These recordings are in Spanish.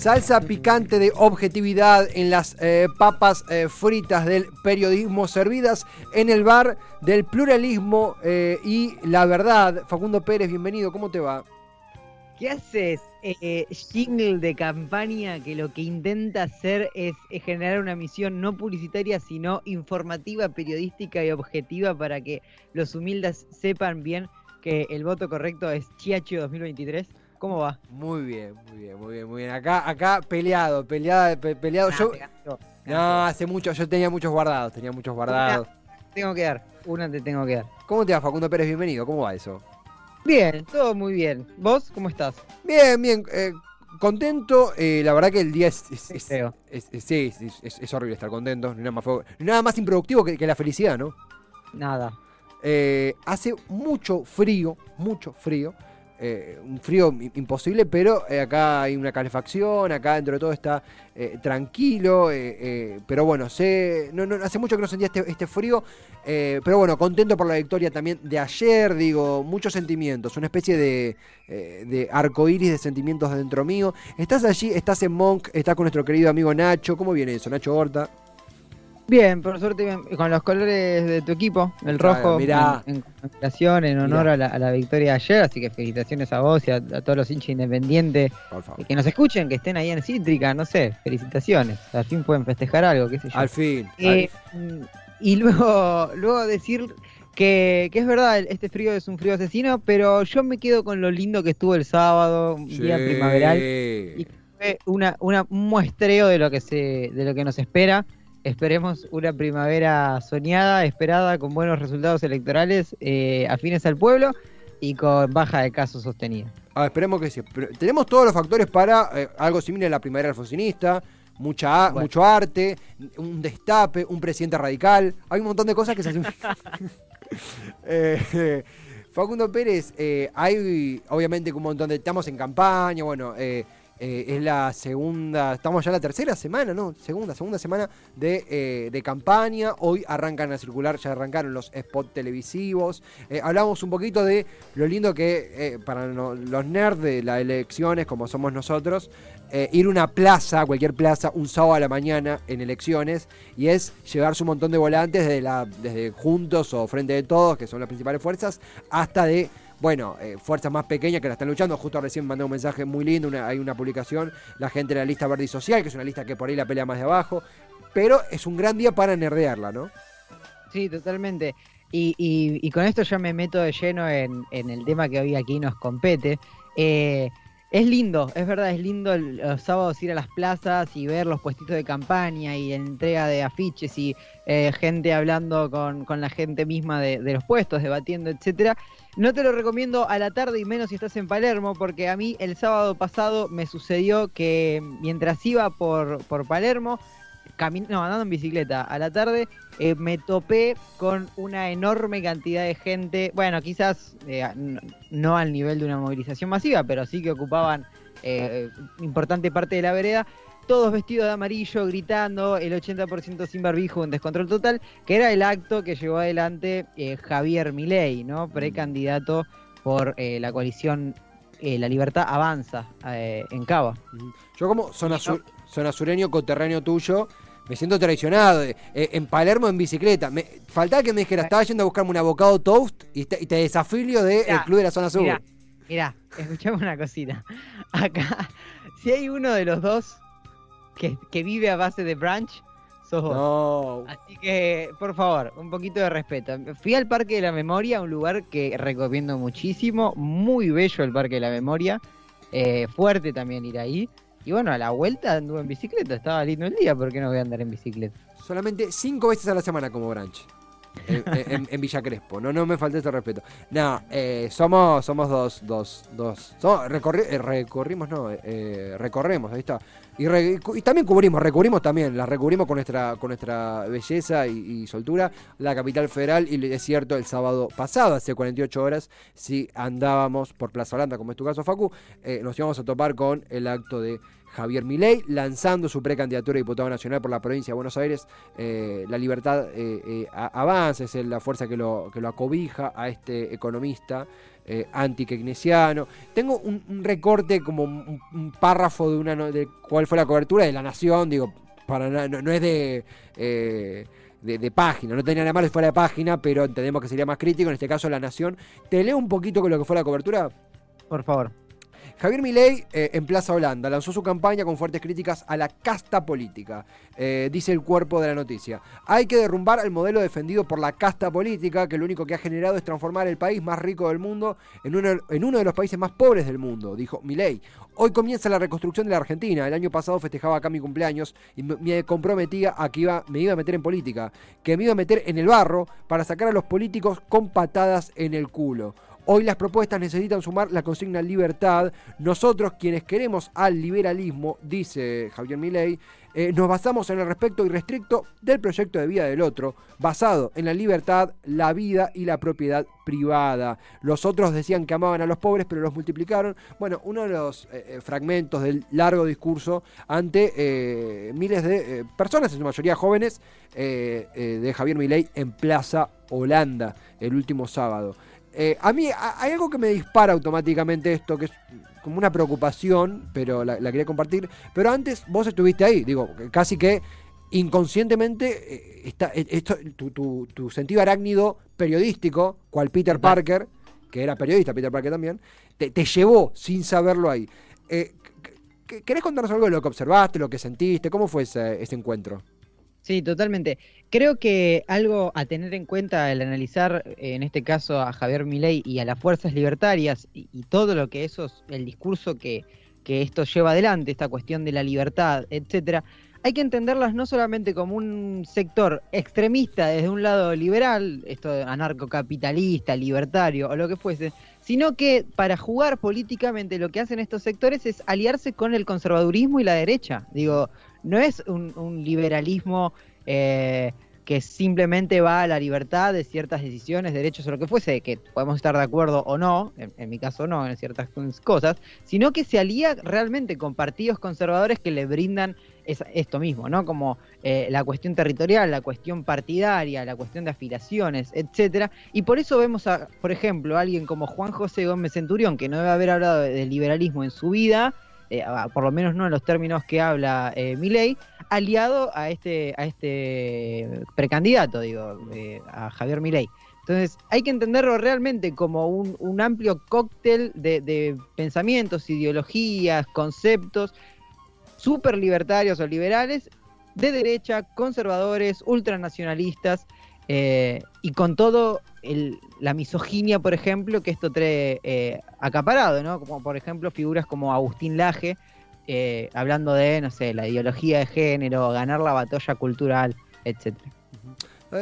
Salsa picante de objetividad en las eh, papas eh, fritas del periodismo servidas en el bar del pluralismo eh, y la verdad. Facundo Pérez, bienvenido, ¿cómo te va? ¿Qué haces? Eh, jingle de campaña que lo que intenta hacer es, es generar una misión no publicitaria, sino informativa, periodística y objetiva para que los humildes sepan bien que el voto correcto es Chiacho 2023. ¿Cómo va? Muy bien, muy bien, muy bien, muy bien. Acá, acá peleado, peleado, pe- peleado. Yo, no, hace mucho, yo tenía muchos guardados, tenía muchos guardados. Tengo que dar, una te tengo que dar. ¿Cómo te va, Facundo Pérez? Bienvenido, ¿cómo va eso? Bien, todo muy bien. ¿Vos cómo estás? Bien, bien, eh, contento. eh, la verdad que el día es. es- es- Feo. es- es- sí, es, es- es horrible estar contento. Nada más, nada más improductivo que, que la felicidad, ¿no? Nada. Eh, hace mucho frío, mucho frío. Eh, un frío imposible, pero eh, acá hay una calefacción, acá dentro de todo está eh, tranquilo, eh, eh, pero bueno, sé, no, hace mucho que no sentía este, este frío, pero bueno, contento por la victoria también de ayer, digo, muchos sentimientos, una especie de, de arcoíris de sentimientos dentro mío. Estás allí, estás en Monk, estás con nuestro querido amigo Nacho, ¿cómo viene eso, Nacho Horta? Bien, por suerte bien, con los colores de tu equipo, el Claro, rojo, mirá. en, en en honor a la, a la victoria de ayer, así que felicitaciones a vos y a, a todos los hinchas independientes favor. que nos escuchen, que estén ahí en Cítrica, no sé, felicitaciones, al fin pueden festejar algo, qué sé yo. Al fin. Eh, al- mm, y luego, luego decir que, que es verdad, este frío es un frío asesino, pero yo me quedo con lo lindo que estuvo el sábado, un día primaveral, y fue una, una, un muestreo de lo que se, de lo que nos espera. Esperemos una primavera soñada, esperada, con buenos resultados electorales, eh, afines al pueblo y con baja de casos sostenida. Ah, esperemos que sí. Pero tenemos todos los factores para eh, algo similar a la primavera alfonsinista, mucha, Bueno. mucho arte, un destape, un presidente radical. Hay un montón de cosas que se hacen. Eh, eh, Facundo Pérez, eh, hay obviamente un montón de. Estamos en campaña, bueno, eh, eh, es la segunda, estamos ya la tercera semana, ¿no? Segunda, segunda semana de, eh, de campaña. Hoy arrancan a circular, ya arrancaron los spots televisivos. Eh, hablamos un poquito de lo lindo que para los nerds de las elecciones, como somos nosotros, ir a una plaza, cualquier plaza, un sábado a la mañana en elecciones, y es llevarse un montón de volantes desde, desde Juntos o Frente de Todos, que son las principales fuerzas, hasta de, bueno, eh, fuerzas más pequeñas que la están luchando. Justo recién mandé un mensaje muy lindo, una- hay una publicación, la gente de la lista verde y social, que es una lista que por ahí la pelea más de abajo, pero es un gran día para nerdearla, ¿no? Sí, totalmente. Y, y- y con esto ya me meto de lleno en, el tema que hoy aquí nos compete. Eh, es lindo, es verdad, es lindo el- los sábados ir a las plazas y ver los puestitos de campaña y entrega de afiches y eh, gente hablando con, con la gente misma de, de los puestos, debatiendo, etcétera. No te lo recomiendo a la tarde y menos si estás en Palermo, porque a mí el sábado pasado me sucedió que mientras iba por, por Palermo, no, andando en bicicleta a la tarde, eh, me topé con una enorme cantidad de gente, bueno, quizás eh, n- no al nivel de una movilización masiva, pero sí que ocupaban eh, importante parte de la vereda, todos vestidos de amarillo, gritando, el 80% sin barbijo, un descontrol total, que era el acto que llevó adelante eh, Javier Milei, ¿no? Precandidato por eh, la coalición eh, La Libertad Avanza en Cava. Ujú. Yo como zona, sur- zona sureño, coterráneo tuyo, me siento traicionado. En Palermo en bicicleta. Me, faltaba que me dijeras, estaba yendo a buscarme un abocado toast y te, y te desafilio del Mirá, club de la zona sur. Mirá, mirá, escuchame una cosita. Acá, si hay uno de los dos que, que vive a base de brunch, sos vos. No. Así que, por favor, un poquito de respeto. Fui al Parque de la Memoria, un lugar que recomiendo muchísimo. Muy bello el Parque de la Memoria. eh, fuerte también ir ahí. Y bueno, a la vuelta anduve en bicicleta. Estaba lindo el día, ¿por qué no voy a andar en bicicleta? Solamente cinco veces a la semana como branch. En, Villa Crespo, no, no me falta ese respeto. No, eh, somos, somos dos, dos, dos. somos- eh, recorrimos, no, eh, recorremos, ahí está. Y, también cubrimos, recubrimos también, las recubrimos con nuestra, con nuestra belleza y, soltura, la capital federal, y es cierto, el sábado pasado, hace 48 horas, si andábamos por Plaza Holanda, como es tu caso, Facu, eh, nos íbamos a topar con el acto de Javier Milei, lanzando su precandidatura a diputado nacional por la provincia de Buenos Aires. Eh, la libertad eh, avanza, es la fuerza que lo, que lo acobija a este economista eh, anti-keynesiano. Tengo un, recorte, como un, párrafo de una de cuál fue la cobertura de La Nación, digo, para no, es de, eh, de, de, página, no tenía nada malo si fuera de página, pero entendemos que sería más crítico, en este caso La Nación. ¿Te leo un poquito con lo que fue la cobertura? Por favor. Javier Milei eh, en Plaza Holanda lanzó su campaña con fuertes críticas a la casta política, eh, dice el cuerpo de la noticia. Hay que derrumbar el modelo defendido por la casta política, que lo único que ha generado es transformar el país más rico del mundo en uno, de los países más pobres del mundo, dijo Milei. Hoy comienza la reconstrucción de la Argentina. El año pasado festejaba acá mi cumpleaños y me comprometía a que iba, me iba a meter en política, que me iba a meter en el barro para sacar a los políticos con patadas en el culo. Hoy las propuestas necesitan sumar la consigna libertad. Nosotros, quienes queremos al liberalismo, dice Javier Milei, eh, nos basamos en el respeto irrestricto del proyecto de vida del otro, basado en la libertad, la vida y la propiedad privada. Los otros decían que amaban a los pobres, pero los multiplicaron. Bueno, uno de los eh, eh, fragmentos del largo discurso ante miles de personas, en su mayoría jóvenes, de Javier Milei en Plaza Holanda el último sábado. Eh, a mí hay algo que me dispara automáticamente esto, que es como una preocupación, pero la, quería compartir. Pero antes vos estuviste ahí, digo, casi que inconscientemente eh, está, eh, esto, tu, sentido arácnido periodístico, cual Peter Parker, que era periodista, Peter Parker también, te, llevó sin saberlo ahí. ¿Querés contarnos algo de lo que observaste, lo que sentiste? ¿Cómo fue ese, ese encuentro? Sí, totalmente. Creo que algo a tener en cuenta al analizar, eh, en este caso, a Javier Milei y a las fuerzas libertarias y, todo lo que eso, es el discurso que, que esto lleva adelante, esta cuestión de la libertad, etcétera, hay que entenderlas no solamente como un sector extremista desde un lado liberal, esto anarcocapitalista, libertario o lo que fuese, sino que para jugar políticamente lo que hacen estos sectores es aliarse con el conservadurismo y la derecha. Digo, no es un, liberalismo eh, que simplemente va a la libertad de ciertas decisiones, derechos o lo que fuese, que podemos estar de acuerdo o no, en, mi caso no, en ciertas cosas, sino que se alía realmente con partidos conservadores que le brindan esto mismo, ¿no? Como eh, la cuestión territorial, la cuestión partidaria, la cuestión de afiliaciones, etcétera. Y por eso vemos a, por ejemplo, a alguien como Juan José Gómez Centurión, que no debe haber hablado de liberalismo en su vida, eh, por lo menos no en los términos que habla eh, Milei, aliado a este, a este precandidato, digo, eh, a Javier Milei. Entonces hay que entenderlo realmente como un, amplio cóctel de, pensamientos, ideologías, conceptos súper libertarios o liberales, de derecha, conservadores, ultranacionalistas, eh, y con todo la misoginia, por ejemplo, que esto trae eh, acaparado, ¿no? Como por ejemplo figuras como Agustín Laje, eh, hablando de, no sé, la ideología de género, ganar la batalla cultural, etcétera.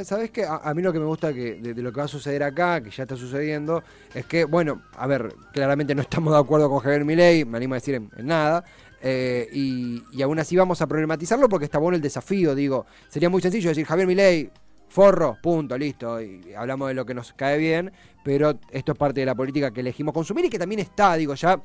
¿Sabes qué? A, mí lo que me gusta que, de, lo que va a suceder acá, que ya está sucediendo, es que, bueno, a ver, claramente no estamos de acuerdo con Javier Milei, me animo a decir en, nada, y, y, aún así vamos a problematizarlo porque está bueno el desafío, digo, sería muy sencillo decir, Javier Milei, forro, punto, listo. Y hablamos de lo que nos cae bien, pero esto es parte de la política que elegimos consumir y que también está, digo, ya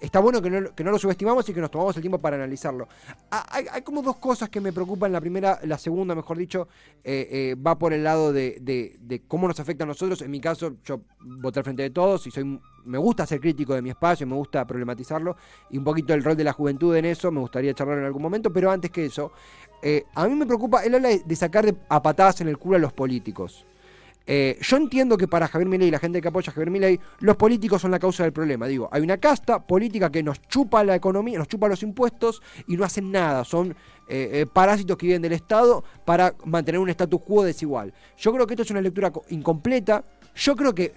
está bueno que no, que no lo subestimamos y que nos tomamos el tiempo para analizarlo. Ah, hay, como dos cosas que me preocupan. La primera, la segunda, mejor dicho, eh, eh, va por el lado de, de, cómo nos afecta a nosotros. En mi caso, yo voté al frente de todos y soy me gusta ser crítico de mi espacio, me gusta problematizarlo y un poquito el rol de la juventud en eso, me gustaría charlar en algún momento, pero antes que eso, eh, a mí me preocupa, él habla de sacar a patadas en el culo a los políticos. Eh, yo entiendo que para Javier Milei y la gente que apoya a Javier Milei, los políticos son la causa del problema. Digo, hay una casta política que nos chupa la economía, nos chupa los impuestos y no hacen nada. Son eh, parásitos que viven del Estado para mantener un status quo desigual. Yo creo que esto es una lectura incompleta. Yo creo que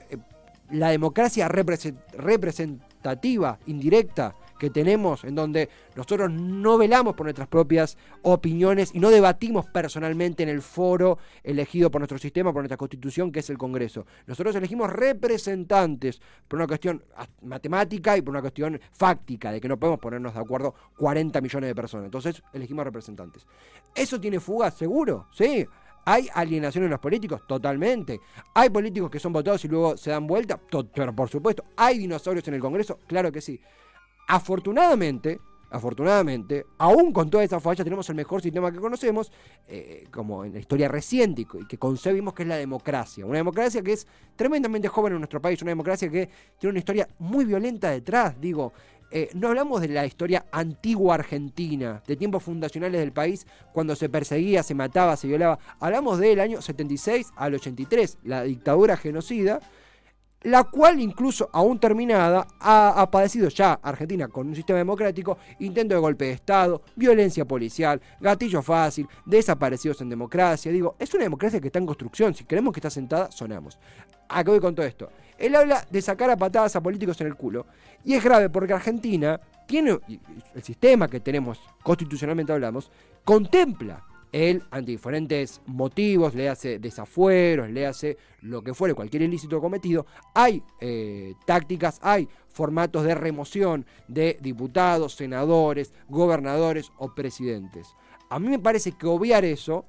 la democracia representativa, indirecta, que tenemos, en donde nosotros no velamos por nuestras propias opiniones y no debatimos personalmente en el foro elegido por nuestro sistema, por nuestra constitución, que es el Congreso. Nosotros elegimos representantes por una cuestión matemática y por una cuestión fáctica, de que no podemos ponernos de acuerdo 40 millones de personas. Entonces elegimos representantes. ¿Eso tiene fuga? Seguro, sí. ¿Hay alienación en los políticos? Totalmente. ¿Hay políticos que son votados y luego se dan vuelta? Pero por supuesto. ¿Hay dinosaurios en el Congreso? Claro que sí. Afortunadamente, afortunadamente, aún con toda esa falla, tenemos el mejor sistema que conocemos, eh, como en la historia reciente, y que concebimos que es la democracia. Una democracia que es tremendamente joven en nuestro país, una democracia que tiene una historia muy violenta detrás. Digo, eh, no hablamos de la historia antigua argentina, de tiempos fundacionales del país, cuando se perseguía, se mataba, se violaba. Hablamos del año 76 al 83, la dictadura genocida la cual incluso aún terminada ha, padecido ya Argentina con un sistema democrático, intento de golpe de Estado, violencia policial, gatillo fácil, desaparecidos en democracia. Digo, es una democracia que está en construcción, si queremos que está sentada, sonamos. ¿A qué voy con todo esto? Él habla de sacar a patadas a políticos en el culo, y es grave porque Argentina tiene, el sistema que tenemos, constitucionalmente hablamos, contempla él, ante diferentes motivos, le hace desafueros, le hace lo que fuere, cualquier ilícito cometido, hay eh, tácticas, hay formatos de remoción de diputados, senadores, gobernadores o presidentes. A mí me parece que obviar eso,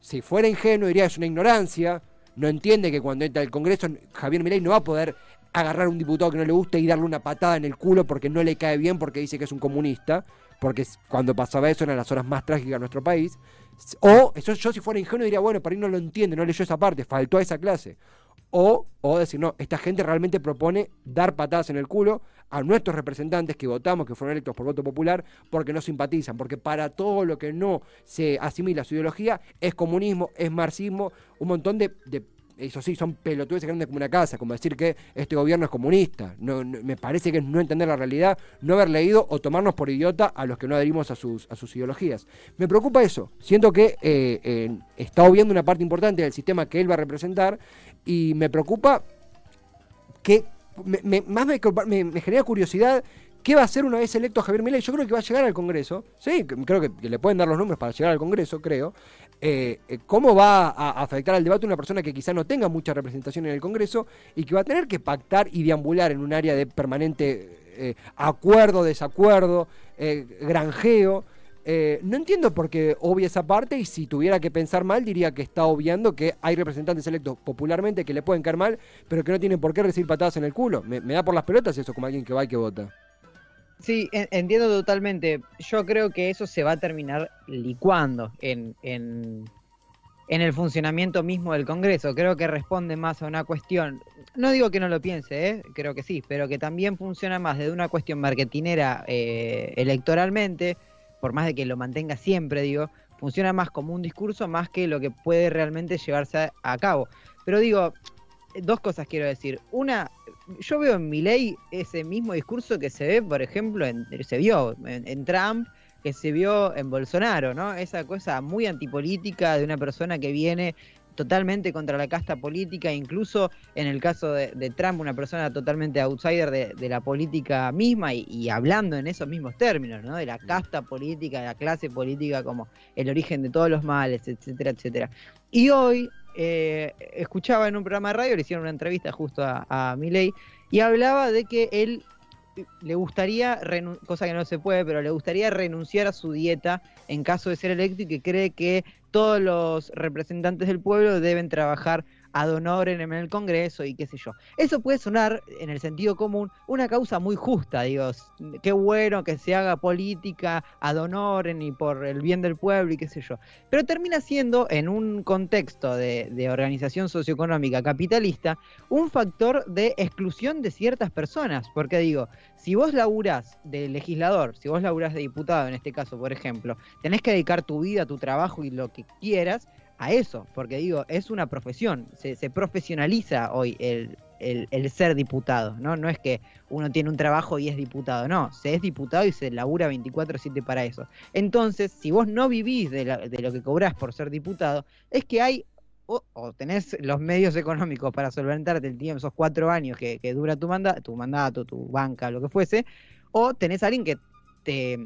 si fuera ingenuo, diría es una ignorancia, no entiende que cuando entra al Congreso Javier Milei no va a poder agarrar a un diputado que no le guste y darle una patada en el culo porque no le cae bien porque dice que es un comunista, porque cuando pasaba eso eran las horas más trágicas de nuestro país. O eso yo si fuera ingenuo diría, bueno, para ahí no lo entiende, no leyó esa parte, faltó a esa clase. O, o decir, no, esta gente realmente propone dar patadas en el culo a nuestros representantes que votamos, que fueron electos por voto popular, porque no simpatizan, porque para todo lo que no se asimila su ideología es comunismo, es marxismo, un montón de eso sí, son pelotudes grandes como una casa, como decir que este gobierno es comunista. No, me parece que es no entender la realidad, no haber leído o tomarnos por idiota a los que no adherimos a sus, a sus ideologías. Me preocupa eso. Siento que eh, está obviando una parte importante del sistema que él va a representar y me preocupa que más me, me genera curiosidad ¿Qué va a hacer una vez electo Javier Milei? Yo creo que va a llegar al Congreso. Sí, creo que, le pueden dar los números para llegar al Congreso, creo. Eh, eh, ¿Cómo va a afectar al debate una persona que quizá no tenga mucha representación en el Congreso y que va a tener que pactar y deambular en un área de permanente eh, acuerdo, desacuerdo, granjeo? no entiendo por qué obvia esa parte y si tuviera que pensar mal diría que está obviando que hay representantes electos popularmente que le pueden caer mal, pero que no tienen por qué recibir patadas en el culo. Me, me da por las pelotas eso como alguien que va y que vota. Sí, entiendo totalmente. Yo creo que eso se va a terminar licuando en, en, el funcionamiento mismo del Congreso. Creo que responde más a una cuestión, no digo que no lo piense, ¿eh? creo que sí, pero que también funciona más desde una cuestión marketinera eh, electoralmente, por más de que lo mantenga siempre, digo, funciona más como un discurso más que lo que puede realmente llevarse a cabo. Pero digo, dos cosas quiero decir. Una, yo veo en mi ley ese mismo discurso que se ve, por ejemplo, en, se vio en, Trump, que se vio en Bolsonaro, ¿no? Esa cosa muy antipolítica de una persona que viene totalmente contra la casta política, incluso en el caso de, Trump, una persona totalmente outsider de, la política misma y, hablando en esos mismos términos, ¿no? De la casta política, de la clase política como el origen de todos los males, etcétera, etcétera. Y hoy eh, escuchaba en un programa de radio, le hicieron una entrevista justo a, a Milei, y hablaba de que él le gustaría, cosa que no se puede, pero le gustaría renunciar a su dieta en caso de ser electo y que cree que todos los representantes del pueblo deben trabajar ad honorem en el Congreso y qué sé yo. Eso puede sonar, en el sentido común, una causa muy justa, digo, qué bueno que se haga política ad honorem y por el bien del pueblo y qué sé yo. Pero termina siendo, en un contexto de, de organización socioeconómica capitalista, un factor de exclusión de ciertas personas, porque digo, si vos laburás de legislador, si vos laburás de diputado en este caso, por ejemplo, tenés que dedicar tu vida, tu trabajo y lo que quieras eso, porque digo, es una profesión, se, profesionaliza hoy el, ser diputado, ¿no? No es que uno tiene un trabajo y es diputado, no, se es diputado y se labura 24/7 para eso. Entonces, si vos no vivís de, lo que cobrás por ser diputado, es que hay o, tenés los medios económicos para solventarte el tiempo, esos cuatro años que, dura tu, manda, tu mandato, tu banca, lo que fuese, o tenés a alguien que te,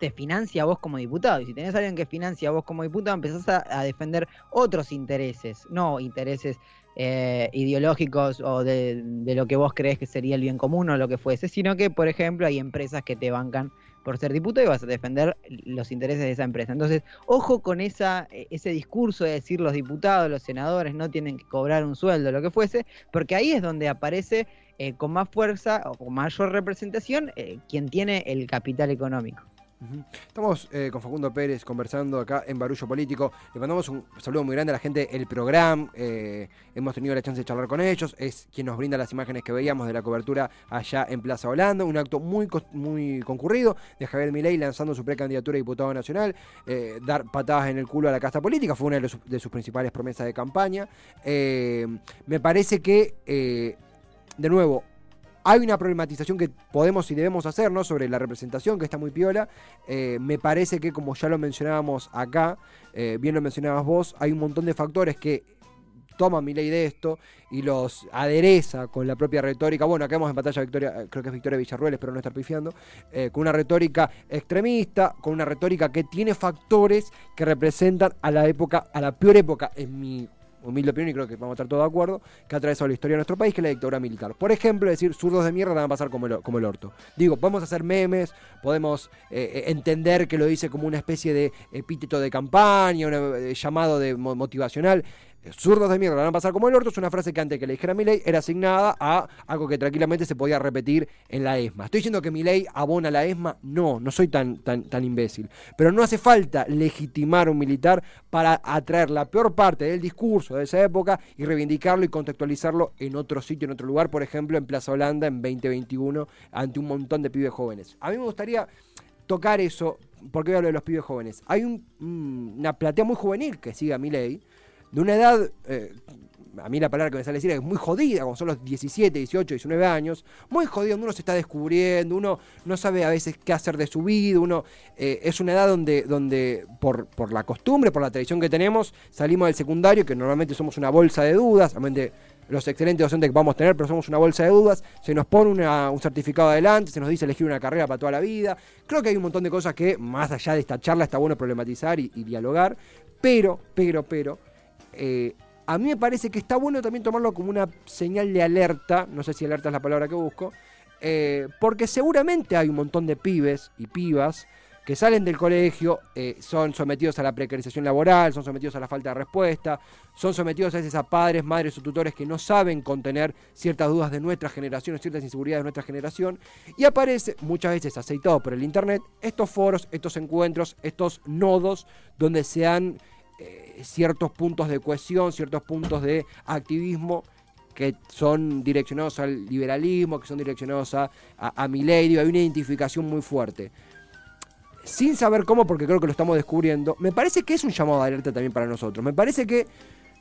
te financia a vos como diputado. Y si tenés a alguien que financia a vos como diputado, empezás a, defender otros intereses, no intereses eh, ideológicos o de, lo que vos crees que sería el bien común o lo que fuese, sino que, por ejemplo, hay empresas que te bancan por ser diputado y vas a defender los intereses de esa empresa. Entonces, ojo con esa, ese discurso de decir los diputados, los senadores no tienen que cobrar un sueldo, lo que fuese, porque ahí es donde aparece eh, con más fuerza o con mayor representación eh, quien tiene el capital económico. Estamos eh, con Facundo Pérez conversando acá en Barullo Político. Le mandamos un saludo muy grande a la gente del programa. Eh, hemos tenido la chance de charlar con ellos. Es quien nos brinda las imágenes que veíamos de la cobertura allá en Plaza Holanda. Un acto muy, muy concurrido de Javier Milei lanzando su precandidatura a diputado nacional. Eh, dar patadas en el culo a la casta política fue una de, de sus principales promesas de campaña. me parece que, de nuevo, hay una problematización que podemos y debemos hacernos sobre la representación, que está muy piola. Eh, me parece que, como ya lo mencionábamos acá, eh, bien lo mencionabas vos, hay un montón de factores que toman mi ley de esto y los adereza con la propia retórica. Bueno, acá vemos en batalla Victoria, creo que es Victoria Villarruel, espero no estar pifiando, eh, con una retórica extremista, con una retórica que tiene factores que representan a la época, a la peor época, en mi humilde opinión, y creo que vamos a estar todos de acuerdo, que ha atravesado la historia de nuestro país, que es la dictadura militar. Por ejemplo, decir zurdos de mierda van a pasar como el, como el orto. Digo, podemos hacer memes, podemos eh, eh, entender que lo dice como una especie de epíteto de campaña, un eh, llamado de motivacional zurdos de mierda van a pasar como el orto es una frase que antes que le dijera ley era asignada a algo que tranquilamente se podía repetir en la ESMA. ¿Estoy diciendo que mi ley abona la ESMA? No, no soy tan, tan, tan imbécil. Pero no hace falta legitimar a un militar para atraer la peor parte del discurso de esa época y reivindicarlo y contextualizarlo en otro sitio, en otro lugar, por ejemplo en Plaza Holanda en 2021 ante un montón de pibes jóvenes. A mí me gustaría tocar eso, porque hablar de los pibes jóvenes. Hay una platea muy juvenil que sigue a mi ley de una edad, eh, a mí la palabra que me sale decir es muy jodida, como son los 17, 18, 19 años, muy donde uno se está descubriendo, uno no sabe a veces qué hacer de su vida, uno eh, es una edad donde, donde por, por la costumbre, por la tradición que tenemos, salimos del secundario, que normalmente somos una bolsa de dudas, realmente los excelentes docentes que vamos a tener, pero somos una bolsa de dudas, se nos pone un certificado adelante, se nos dice elegir una carrera para toda la vida. Creo que hay un montón de cosas que, más allá de esta charla, está bueno problematizar y dialogar, pero, pero, pero, eh, a mí me parece que está bueno también tomarlo como una señal de alerta, no sé si alerta es la palabra que busco, eh, porque seguramente hay un montón de pibes y pibas que salen del colegio, eh, son sometidos a la precarización laboral, son sometidos a la falta de respuesta, son sometidos a veces a padres, madres o tutores que no saben contener ciertas dudas de nuestra generación, ciertas inseguridades de nuestra generación, y aparece muchas veces aceitado por el Internet estos foros, estos encuentros, estos nodos donde se han eh, ciertos puntos de cohesión, ciertos puntos de activismo que son direccionados al liberalismo, que son direccionados a, a, mi ley, hay una identificación muy fuerte. Sin saber cómo, porque creo que lo estamos descubriendo, me parece que es un llamado de alerta también para nosotros. Me parece que,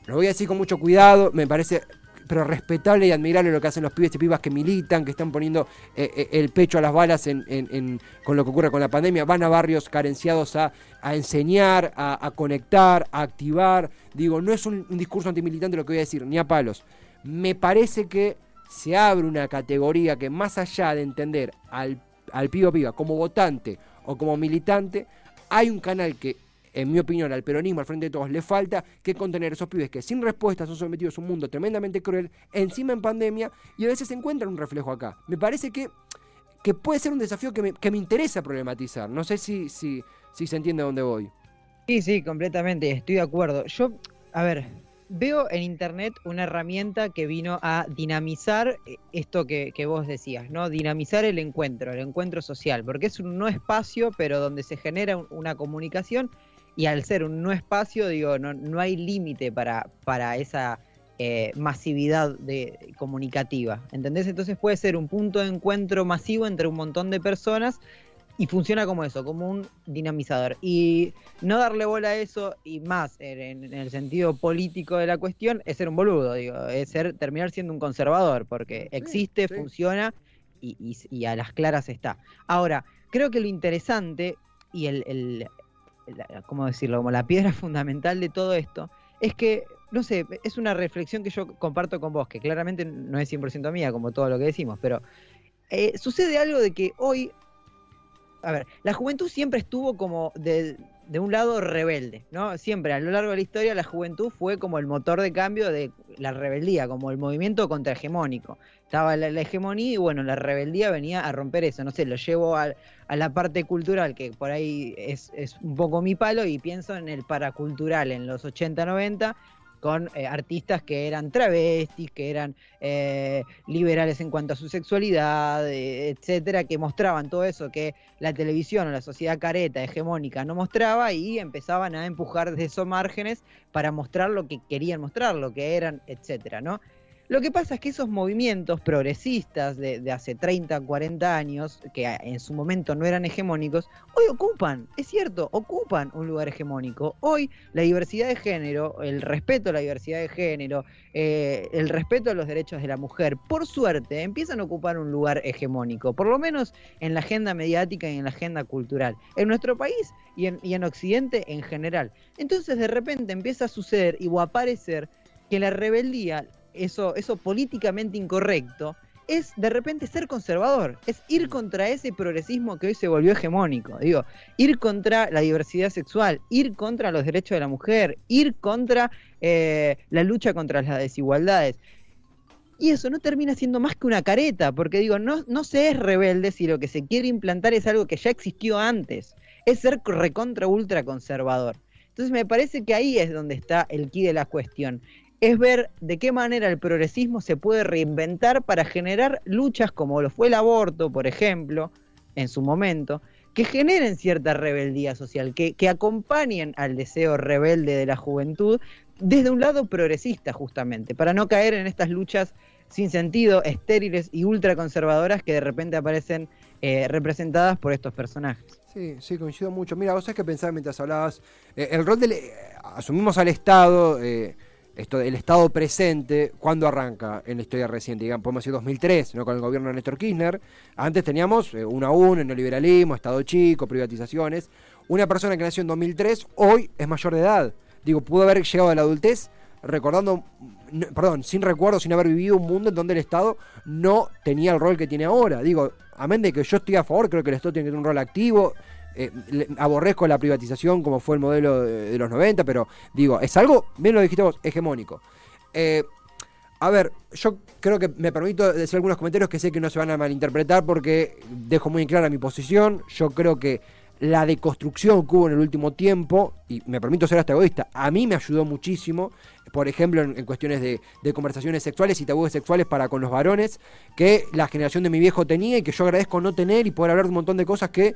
lo voy a decir con mucho cuidado, me parece pero respetable y admirable lo que hacen los pibes y pibas que militan, que están poniendo eh, eh, el pecho a las balas con lo que ocurre con la pandemia, van a barrios carenciados a, enseñar, a, conectar, a activar. Digo, no es un, discurso antimilitante lo que voy a decir, ni a palos. Me parece que se abre una categoría que más allá de entender al, al pibe o piba como votante o como militante, hay un canal que en mi opinión, al peronismo, al frente de todos, le falta que contener esos pibes que sin respuesta son sometidos a un mundo tremendamente cruel, encima en pandemia, y a veces se encuentran un reflejo acá. Me parece que, que puede ser un desafío que me, que me interesa problematizar. No sé si, si, si se entiende a dónde voy. Sí, sí, completamente, estoy de acuerdo. Yo, a ver, veo en internet una herramienta que vino a dinamizar eh, esto que, que, vos decías, ¿no? Dinamizar el encuentro, el encuentro social, porque es un no espacio, pero donde se genera una comunicación y al ser un no espacio, digo, no, no hay límite para, para esa eh, masividad de, comunicativa. ¿Entendés? Entonces puede ser un punto de encuentro masivo entre un montón de personas y funciona como eso, como un dinamizador. Y no darle bola a eso, y más en, el sentido político de la cuestión, es ser un boludo, digo, es ser, terminar siendo un conservador, porque existe, funciona y, y, a las claras está. Ahora, creo que lo interesante y el, ¿cómo decirlo? Como la piedra fundamental de todo esto, es que, no sé, es una reflexión que yo comparto con vos, que claramente no es 100% mía, como todo lo que decimos, pero eh, sucede algo de que hoy, a ver, la juventud siempre estuvo como de, de un lado rebelde, ¿no? Siempre a lo largo de la historia la juventud fue como el motor de cambio de la rebeldía, como el movimiento contrahegemónico. Estaba la, la hegemonía y bueno, la rebeldía venía a romper eso, no sé, lo llevo a, a la parte cultural, que por ahí es, es, un poco mi palo, y pienso en el paracultural en los 80, 90, con eh, artistas que eran travestis, que eran eh, liberales en cuanto a su sexualidad, eh, etcétera, que mostraban todo eso que la televisión o la sociedad careta, hegemónica, no mostraba y empezaban a empujar desde esos márgenes para mostrar lo que querían mostrar, lo que eran, etcétera, ¿no? Lo que pasa es que esos movimientos progresistas de, hace 30, 40 años, que en su momento no eran hegemónicos, hoy ocupan, es cierto, ocupan un lugar hegemónico. Hoy la diversidad de género, el respeto a la diversidad de género, eh, el respeto a los derechos de la mujer, por suerte, empiezan a ocupar un lugar hegemónico, por lo menos en la agenda mediática y en la agenda cultural, en nuestro país y en, y en Occidente en general. Entonces de repente empieza a suceder y o a aparecer que la rebeldía eso, eso políticamente incorrecto, es de repente ser conservador, es ir contra ese progresismo que hoy se volvió hegemónico, digo, ir contra la diversidad sexual, ir contra los derechos de la mujer, ir contra eh, la lucha contra las desigualdades. Y eso no termina siendo más que una careta, porque digo, no, no se es rebelde si lo que se quiere implantar es algo que ya existió antes, es ser recontra ultra conservador. Entonces me parece que ahí es donde está el quid de la cuestión es ver de qué manera el progresismo se puede reinventar para generar luchas como lo fue el aborto, por ejemplo, en su momento, que generen cierta rebeldía social, que, que acompañen al deseo rebelde de la juventud desde un lado progresista justamente, para no caer en estas luchas sin sentido, estériles y ultraconservadoras que de repente aparecen eh, representadas por estos personajes. Sí, sí, coincido mucho. Mira, vos sabés que pensaba mientras hablabas, eh, el rol del... Eh, asumimos al Estado... Esto, el Estado presente, ¿cuándo arranca en la historia reciente? Digamos, podemos decir 2003, ¿no? con el gobierno de Néstor Kirchner. Antes teníamos eh, uno a uno, neoliberalismo, Estado chico, privatizaciones. Una persona que nació en 2003 hoy es mayor de edad. Digo, pudo haber llegado a la adultez recordando, perdón, sin recuerdo, sin haber vivido un mundo en donde el Estado no tenía el rol que tiene ahora. Digo, amén de que yo estoy a favor, creo que el Estado tiene que tener un rol activo, eh, aborrezco la privatización como fue el modelo de, los 90, pero digo, es algo, bien lo dijiste vos, hegemónico. Eh, a ver, yo creo que me permito decir algunos comentarios que sé que no se van a malinterpretar porque dejo muy clara mi posición. Yo creo que la deconstrucción que hubo en el último tiempo, y me permito ser hasta egoísta, a mí me ayudó muchísimo, por ejemplo, en, en cuestiones de, de, conversaciones sexuales y tabúes sexuales para con los varones, que la generación de mi viejo tenía y que yo agradezco no tener y poder hablar de un montón de cosas que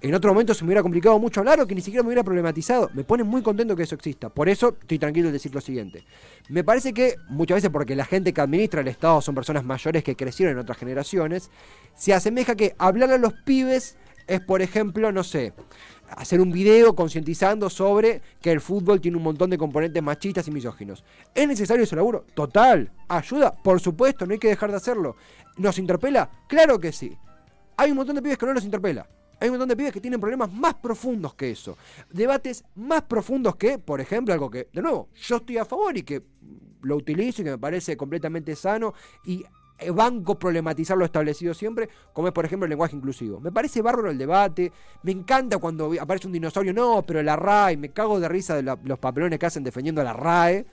en otro momento se me hubiera complicado mucho hablar o que ni siquiera me hubiera problematizado. Me pone muy contento que eso exista. Por eso estoy tranquilo en decir lo siguiente. Me parece que muchas veces porque la gente que administra el Estado son personas mayores que crecieron en otras generaciones, se asemeja que hablar a los pibes es, por ejemplo, no sé, hacer un video concientizando sobre que el fútbol tiene un montón de componentes machistas y misóginos. ¿Es necesario ese laburo? Total. ¿Ayuda? Por supuesto, no hay que dejar de hacerlo. ¿Nos interpela? Claro que sí. Hay un montón de pibes que no los interpela. Hay un montón de pibes que tienen problemas más profundos que eso. Debates más profundos que, por ejemplo, algo que, de nuevo, yo estoy a favor y que lo utilizo y que me parece completamente sano y banco problematizar lo establecido siempre, como es por ejemplo el lenguaje inclusivo. Me parece bárbaro el debate, me encanta cuando aparece un dinosaurio, no, pero la RAE, me cago de risa de la, los papelones que hacen defendiendo a la RAE.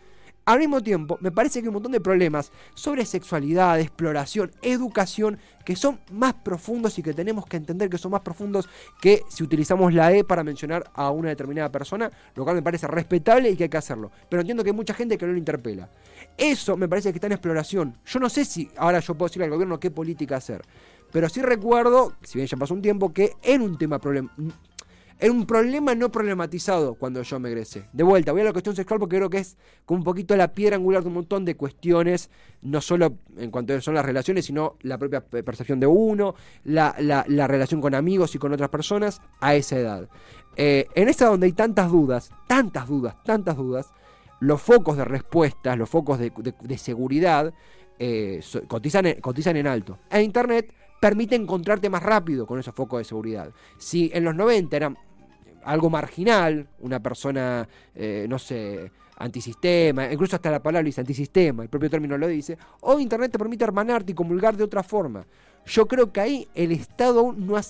Al mismo tiempo, me parece que hay un montón de problemas sobre sexualidad, exploración, educación, que son más profundos y que tenemos que entender que son más profundos que si utilizamos la E para mencionar a una determinada persona, lo cual me parece respetable y que hay que hacerlo. Pero entiendo que hay mucha gente que no lo interpela. Eso me parece que está en exploración. Yo no sé si ahora yo puedo decirle al gobierno qué política hacer. Pero sí recuerdo, si bien ya pasó un tiempo, que era un tema problem era un problema no problematizado cuando yo me egresé. De vuelta, voy a la cuestión sexual porque creo que es como un poquito la piedra angular de un montón de cuestiones, no solo en cuanto son las relaciones, sino la propia percepción de uno, la, la, la relación con amigos y con otras personas a esa edad. Eh, en esa donde hay tantas dudas, tantas dudas, tantas dudas, los focos de respuestas, los focos de, de, seguridad, eh, cotizan, cotizan en alto. E Internet permite encontrarte más rápido con esos focos de seguridad. Si en los 90 eran algo marginal, una persona, eh, no sé, antisistema, incluso hasta la palabra dice antisistema, el propio término lo dice, o Internet te permite hermanarte y comulgar de otra forma. yo creo que ahí el Estado no ha,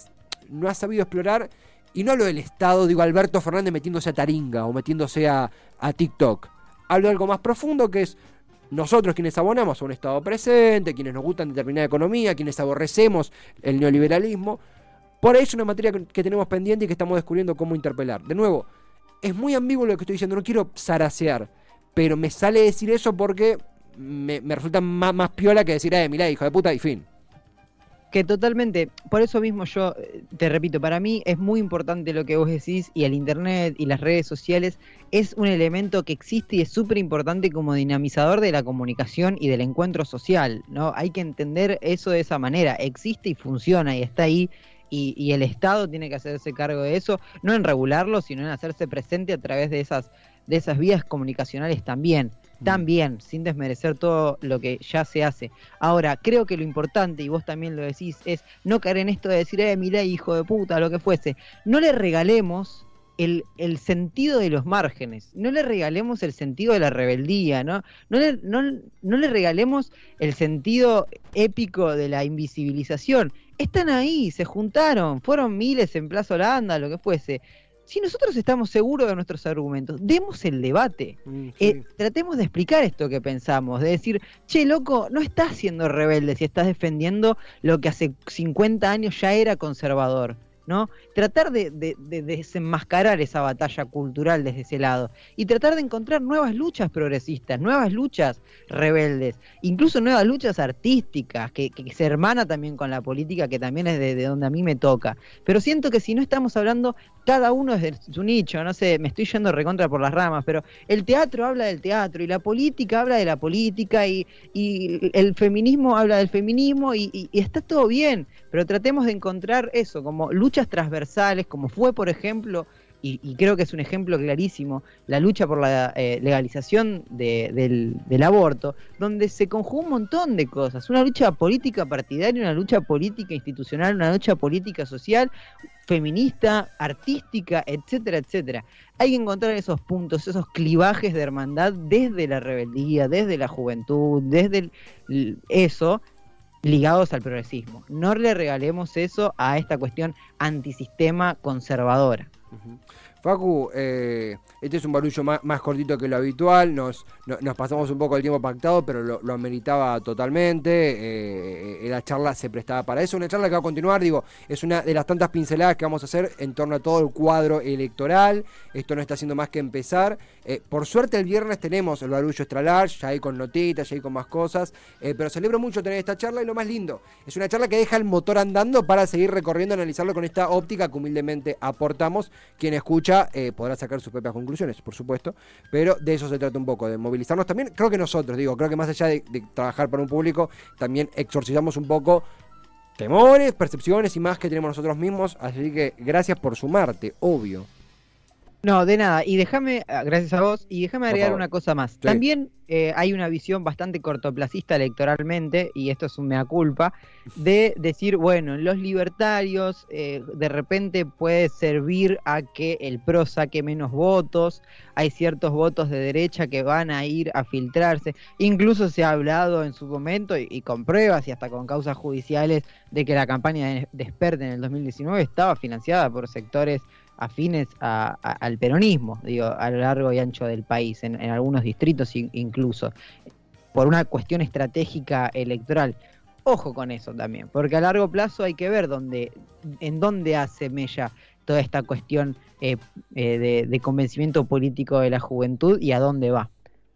no ha sabido explorar, y no hablo del Estado, digo Alberto Fernández metiéndose a Taringa o metiéndose a, a TikTok. Hablo de algo más profundo que es nosotros quienes abonamos a un Estado presente, quienes nos gustan determinada economía, quienes aborrecemos el neoliberalismo. Por ahí es una materia que tenemos pendiente y que estamos descubriendo cómo interpelar. De nuevo, es muy ambiguo lo que estoy diciendo, no quiero zarasear, pero me sale decir eso porque me, resulta más, más, piola que decir, eh, mirá, hijo de puta, y fin. Que totalmente, por eso mismo yo eh, te repito, para mí es muy importante lo que vos decís y el Internet y las redes sociales es un elemento que existe y es súper importante como dinamizador de la comunicación y del encuentro social, ¿no? Hay que entender eso de esa manera, existe y funciona y está ahí y, y, el Estado tiene que hacerse cargo de eso, no en regularlo, sino en hacerse presente a través de esas, de esas vías comunicacionales también también, sin desmerecer todo lo que ya se hace. Ahora, creo que lo importante, y vos también lo decís, es no caer en esto de decir, eh, mira, hijo de puta, lo que fuese. No le regalemos el, el, sentido de los márgenes, no le regalemos el sentido de la rebeldía, ¿no? No le, no, no le regalemos el sentido épico de la invisibilización. Están ahí, se juntaron, fueron miles en Plaza Holanda, lo que fuese si nosotros estamos seguros de nuestros argumentos, demos el debate. Mm, eh, tratemos de explicar esto que pensamos, de decir, che, loco, no estás siendo rebelde si estás defendiendo lo que hace 50 años ya era conservador. Tratar de, desenmascarar esa batalla cultural desde ese lado y tratar de encontrar nuevas luchas progresistas, nuevas luchas rebeldes, incluso nuevas luchas artísticas que, se hermana también con la política, que también es de, donde a mí me toca. Pero siento que si no estamos hablando cada uno desde su nicho, no sé, me estoy yendo recontra por las ramas, pero el teatro habla del teatro y la política habla de la política y, el feminismo habla del feminismo y, y está todo bien, pero tratemos de encontrar eso como transversales, como fue, por ejemplo, y, creo que es un ejemplo clarísimo, la lucha por la eh, legalización del, aborto, donde se conjugó un montón de cosas, una lucha política partidaria, una lucha política institucional, una lucha política social, feminista, artística, etcétera, etcétera. Hay que encontrar esos puntos, esos clivajes de hermandad desde la rebeldía, desde la juventud, desde eso, ligados al progresismo. No le regalemos eso a esta cuestión antisistema conservadora. Facu, eh, este es un barullo más, cortito que lo habitual, nos, nos pasamos un poco el tiempo pactado, pero lo, ameritaba totalmente, eh, eh, la charla se prestaba para eso, una charla que va a continuar, digo, es una de las tantas pinceladas que vamos a hacer en torno a todo el cuadro electoral, esto no está haciendo más que empezar, por suerte el viernes tenemos el barullo extra large, ya hay con notitas, ya hay con más cosas, pero celebro mucho tener esta charla y lo más lindo, es una charla que deja el motor andando para seguir recorriendo, analizarlo con esta óptica que humildemente aportamos, quien escucha eh, podrá sacar sus propias conclusiones, por supuesto, pero de eso se trata un poco, de movilizarnos también. Creo que nosotros, digo, creo que más allá de, trabajar para un público, también exorcizamos un poco temores, percepciones y más que tenemos nosotros mismos. Así que gracias por sumarte, obvio. No, de nada. Y déjame, ah, gracias a vos, y déjame agregar una cosa más. También eh, hay una visión bastante cortoplacista electoralmente, y esto es un mea culpa, de decir, bueno, los libertarios eh, de repente puede servir a que el PRO saque menos votos, hay ciertos votos de derecha que van a ir a filtrarse. Incluso se ha hablado en su momento, y, con pruebas y hasta con causas judiciales, de que la campaña de Desperte en el 2019 estaba financiada por sectores afines al peronismo, digo, a lo largo y ancho del país, en, algunos distritos incluso, por una cuestión estratégica electoral. Ojo con eso también, porque a largo plazo hay que ver dónde, en dónde hace mella toda esta cuestión eh, eh, de, convencimiento político de la juventud y a dónde va.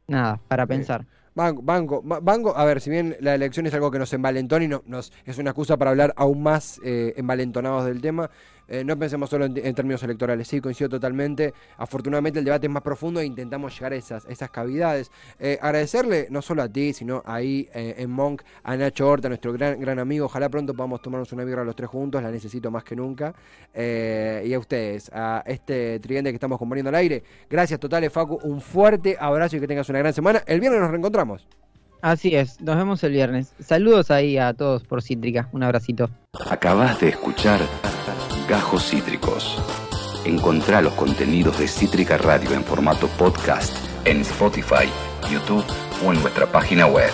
Nada, para pensar. Banco, banco, banco, a ver, si bien la elección es algo que nos envalentona y no, nos, es una excusa para hablar aún más eh, envalentonados del tema, eh, no pensemos solo en, términos electorales, sí, coincido totalmente. Afortunadamente el debate es más profundo e intentamos llegar a esas, esas cavidades. Eh, agradecerle no solo a ti, sino ahí eh, en Monk, a Nacho Horta, nuestro gran, gran amigo. Ojalá pronto podamos tomarnos una birra los tres juntos, la necesito más que nunca. y a ustedes, a este tridente que estamos componiendo al aire. Gracias totales, Facu. Un fuerte abrazo y que tengas una gran semana. El viernes nos reencontramos. Así es, nos vemos el viernes. Saludos ahí a todos por Cítrica. Un abracito. Acabas de escuchar Gajos Cítricos. Encontrá los contenidos de Cítrica Radio en formato podcast en Spotify, YouTube o en nuestra página web.